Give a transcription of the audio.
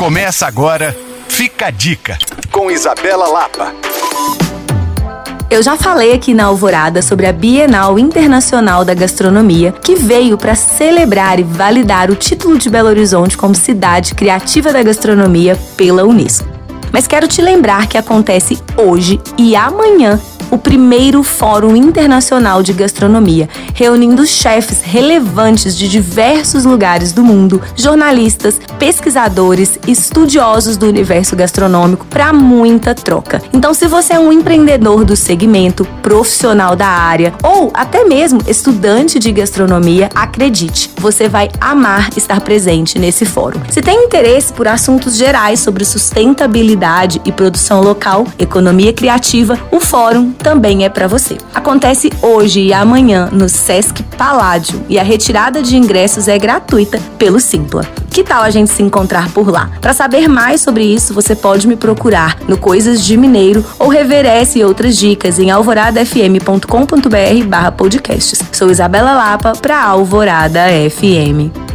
Começa agora, fica a dica, com Isabela Lapa. Eu já falei aqui na Alvorada sobre a Bienal Internacional da Gastronomia, que veio para celebrar e validar o título de Belo Horizonte como cidade criativa da gastronomia pela Unesco. Mas quero te lembrar que acontece hoje e amanhã o primeiro Fórum Internacional de Gastronomia, reunindo chefes relevantes de diversos lugares do mundo, jornalistas, pesquisadores, estudiosos do universo gastronômico para muita troca. Então, se você é um empreendedor do segmento, profissional da área ou até mesmo estudante de gastronomia, acredite, você vai amar estar presente nesse fórum. Se tem interesse por assuntos gerais sobre sustentabilidade e produção local, economia criativa, o fórum também é para você. Acontece hoje e amanhã no Sesc Paládio e a retirada de ingressos é gratuita pelo Simpla. Que tal a gente se encontrar por lá? Para saber mais sobre isso, você pode me procurar no Coisas de Mineiro ou Reverece e outras dicas em alvoradafm.com.br/podcasts. Sou Isabela Lapa para Alvorada FM.